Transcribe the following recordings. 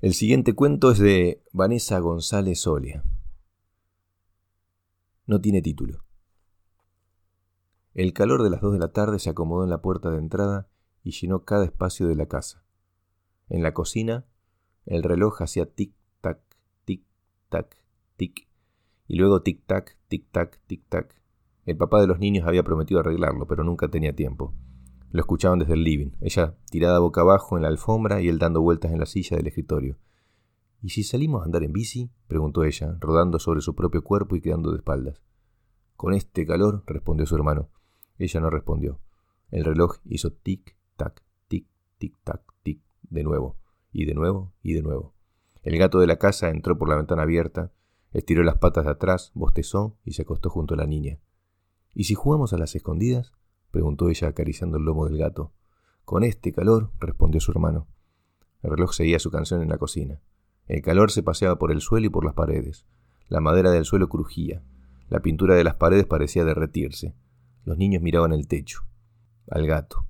El siguiente cuento es de Vanessa González Olia. No tiene título. El calor de las dos de la tarde se acomodó en la puerta de entrada y llenó cada espacio de la casa. En la cocina, el reloj hacía tic-tac, tic-tac, tic, y luego tic-tac, tic-tac, tic-tac. El papá de los niños había prometido arreglarlo, pero nunca tenía tiempo. Lo escuchaban desde el living, ella tirada boca abajo en la alfombra y él dando vueltas en la silla del escritorio. ¿Y si salimos a andar en bici? preguntó ella, rodando sobre su propio cuerpo y quedando de espaldas. Con este calor, respondió su hermano. Ella no respondió. El reloj hizo tic-tac, tic-tic-tac, tic, de nuevo, y de nuevo, y de nuevo. El gato de la casa entró por la ventana abierta, estiró las patas de atrás, bostezó y se acostó junto a la niña. ¿Y si jugamos a las escondidas? Preguntó ella acariciando el lomo del gato. Con este calor, respondió su hermano. El reloj seguía su canción en la cocina. El calor se paseaba por el suelo y por las paredes. La madera del suelo crujía. La pintura de las paredes parecía derretirse. Los niños miraban el techo, al gato,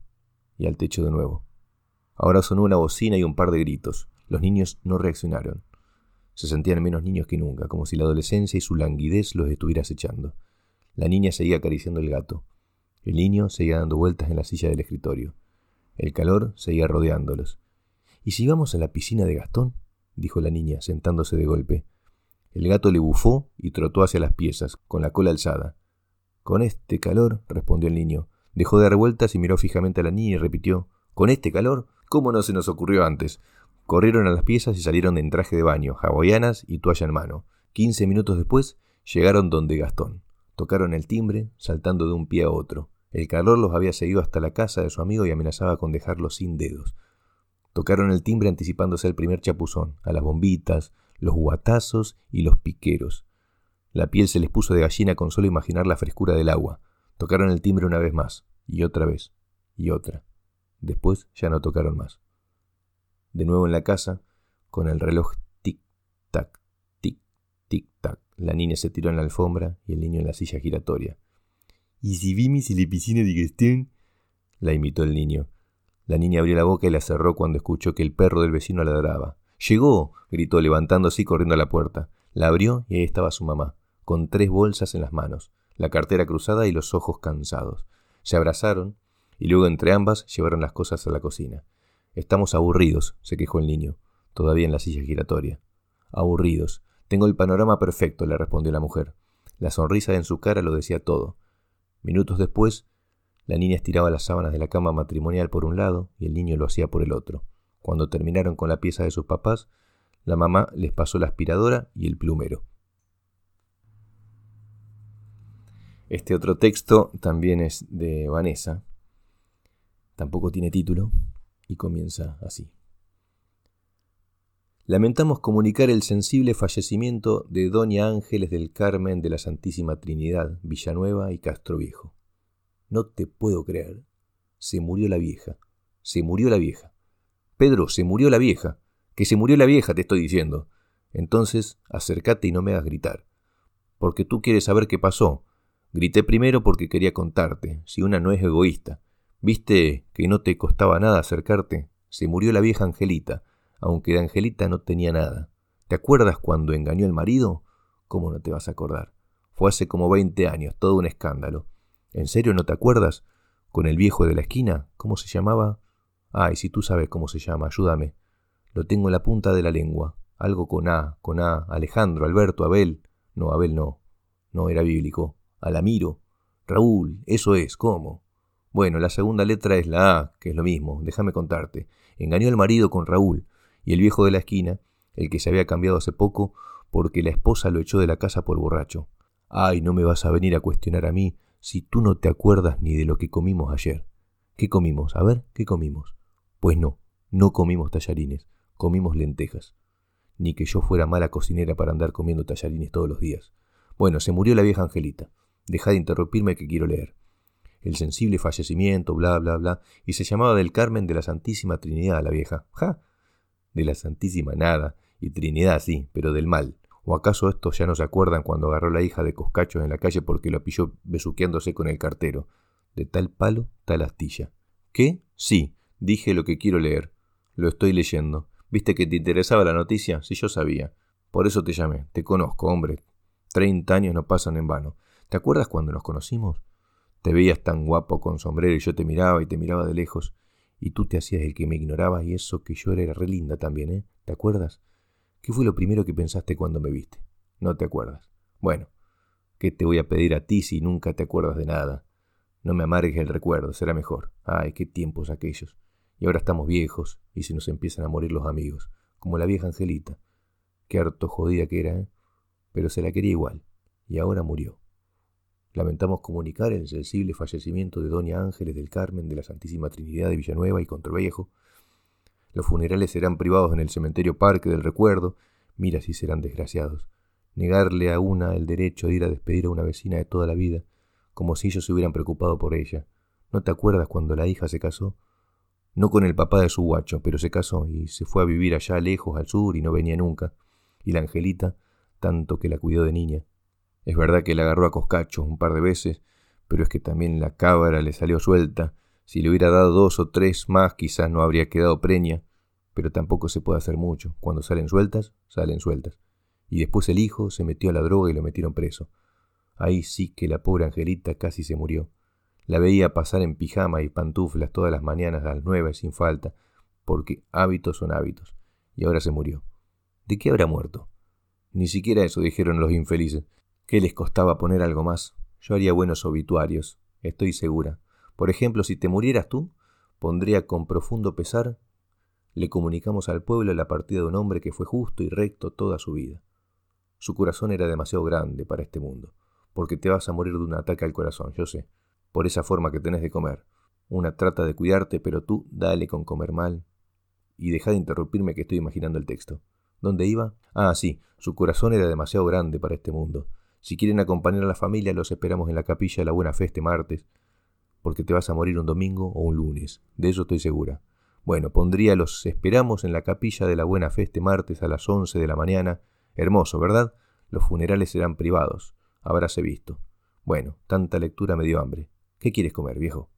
y al techo de nuevo. Ahora sonó una bocina y un par de gritos. Los niños no reaccionaron. Se sentían menos niños que nunca, como si la adolescencia y su languidez los estuviera acechando. La niña seguía acariciando el gato. El niño seguía dando vueltas en la silla del escritorio. El calor seguía rodeándolos. ¿Y si vamos a la piscina de Gastón? dijo la niña, sentándose de golpe. El gato le bufó y trotó hacia las piezas, con la cola alzada. Con este calor, respondió el niño. Dejó de dar vueltas y miró fijamente a la niña y repitió ¿Con este calor? ¿Cómo no se nos ocurrió antes? Corrieron a las piezas y salieron en traje de baño, hawaianas y toalla en mano. Quince minutos después llegaron donde Gastón. Tocaron el timbre, saltando de un pie a otro. El calor los había seguido hasta la casa de su amigo y amenazaba con dejarlos sin dedos. Tocaron el timbre anticipándose al primer chapuzón, a las bombitas, los guatazos y los piqueros. La piel se les puso de gallina con solo imaginar la frescura del agua. Tocaron el timbre una vez más, y otra vez, y otra. Después ya no tocaron más. De nuevo en la casa, con el reloj tic-tac, tic-tic-tac, la niña se tiró en la alfombra y el niño en la silla giratoria. ¿Y si vimos en la piscina? La imitó el niño. La niña abrió la boca y la cerró cuando escuchó que el perro del vecino ladraba. ¡Llegó! gritó levantándose y corriendo a la puerta. La abrió y ahí estaba su mamá, con tres bolsas en las manos, la cartera cruzada y los ojos cansados. Se abrazaron y luego entre ambas llevaron las cosas a la cocina. Estamos aburridos, se quejó el niño, todavía en la silla giratoria. Aburridos. Tengo el panorama perfecto, le respondió la mujer. La sonrisa en su cara lo decía todo. Minutos después, la niña estiraba las sábanas de la cama matrimonial por un lado y el niño lo hacía por el otro. Cuando terminaron con la pieza de sus papás, la mamá les pasó la aspiradora y el plumero. Este otro texto también es de Vanessa. Tampoco tiene título y comienza así. Lamentamos comunicar el sensible fallecimiento de Doña Ángeles del Carmen de la Santísima Trinidad, Villanueva y Castro Viejo. No te puedo creer. Se murió la vieja. Se murió la vieja. Pedro, se murió la vieja. Que se murió la vieja, te estoy diciendo. Entonces, acércate y no me hagas gritar. Porque tú quieres saber qué pasó. Grité primero porque quería contarte, si una no es egoísta. ¿Viste que no te costaba nada acercarte? Se murió la vieja Angelita aunque de Angelita no tenía nada. ¿Te acuerdas cuando engañó al marido? ¿Cómo no te vas a acordar? Fue hace como veinte años, todo un escándalo. ¿En serio no te acuerdas? ¿Con el viejo de la esquina? ¿Cómo se llamaba? Ay, si tú sabes cómo se llama, ayúdame. Lo tengo en la punta de la lengua. Algo con A, con A. Alejandro, Alberto, Abel. No, Abel no. No era bíblico. Alamiro. Raúl, eso es, ¿cómo? Bueno, la segunda letra es la A, que es lo mismo. Déjame contarte. Engañó al marido con Raúl y el viejo de la esquina, el que se había cambiado hace poco porque la esposa lo echó de la casa por borracho. Ay, no me vas a venir a cuestionar a mí si tú no te acuerdas ni de lo que comimos ayer. ¿Qué comimos? A ver, ¿qué comimos? Pues no, no comimos tallarines, comimos lentejas. Ni que yo fuera mala cocinera para andar comiendo tallarines todos los días. Bueno, se murió la vieja Angelita. Deja de interrumpirme que quiero leer. El sensible fallecimiento, bla, bla, bla, y se llamaba del Carmen de la Santísima Trinidad la vieja. ¡Ja! De la Santísima nada, y Trinidad sí, pero del mal. ¿O acaso estos ya no se acuerdan cuando agarró la hija de Coscacho en la calle porque lo pilló besuqueándose con el cartero? De tal palo, tal astilla. ¿Qué? Sí, dije lo que quiero leer. Lo estoy leyendo. ¿Viste que te interesaba la noticia? Si yo sabía. Por eso te llamé. Te conozco, hombre. Treinta años no pasan en vano. ¿Te acuerdas cuando nos conocimos? Te veías tan guapo con sombrero y yo te miraba y te miraba de lejos. Y tú te hacías el que me ignoraba y eso que yo era re linda también, ¿eh? ¿Te acuerdas? ¿Qué fue lo primero que pensaste cuando me viste? No te acuerdas. Bueno, ¿qué te voy a pedir a ti si nunca te acuerdas de nada? No me amargues el recuerdo, será mejor. Ay, qué tiempos aquellos. Y ahora estamos viejos y se nos empiezan a morir los amigos, como la vieja Angelita. Qué harto jodida que era, ¿eh? Pero se la quería igual. Y ahora murió. Lamentamos comunicar el sensible fallecimiento de Doña Ángeles del Carmen de la Santísima Trinidad de Villanueva y Controvejo. Los funerales serán privados en el cementerio Parque del Recuerdo. Mira si serán desgraciados. Negarle a una el derecho de ir a despedir a una vecina de toda la vida, como si ellos se hubieran preocupado por ella. ¿No te acuerdas cuando la hija se casó? No con el papá de su guacho, pero se casó y se fue a vivir allá lejos al sur y no venía nunca. Y la Angelita, tanto que la cuidó de niña. Es verdad que la agarró a coscacho un par de veces, pero es que también la cabra le salió suelta. Si le hubiera dado dos o tres más, quizás no habría quedado preña, pero tampoco se puede hacer mucho. Cuando salen sueltas, salen sueltas. Y después el hijo se metió a la droga y lo metieron preso. Ahí sí que la pobre Angelita casi se murió. La veía pasar en pijama y pantuflas todas las mañanas a las nueve sin falta, porque hábitos son hábitos. Y ahora se murió. ¿De qué habrá muerto? Ni siquiera eso dijeron los infelices. ¿Qué les costaba poner algo más? Yo haría buenos obituarios, estoy segura. Por ejemplo, si te murieras tú, pondría con profundo pesar, le comunicamos al pueblo la partida de un hombre que fue justo y recto toda su vida. Su corazón era demasiado grande para este mundo, porque te vas a morir de un ataque al corazón, yo sé, por esa forma que tenés de comer. Una trata de cuidarte, pero tú dale con comer mal. Y deja de interrumpirme que estoy imaginando el texto. ¿Dónde iba? Ah, sí, su corazón era demasiado grande para este mundo. Si quieren acompañar a la familia, los esperamos en la capilla de la Buena Fe este martes, porque te vas a morir un domingo o un lunes, de eso estoy segura. Bueno, pondría los esperamos en la capilla de la Buena Fe este martes a las once de la mañana. Hermoso, ¿verdad? Los funerales serán privados. Habráse visto. Bueno, tanta lectura me dio hambre. ¿Qué quieres comer, viejo?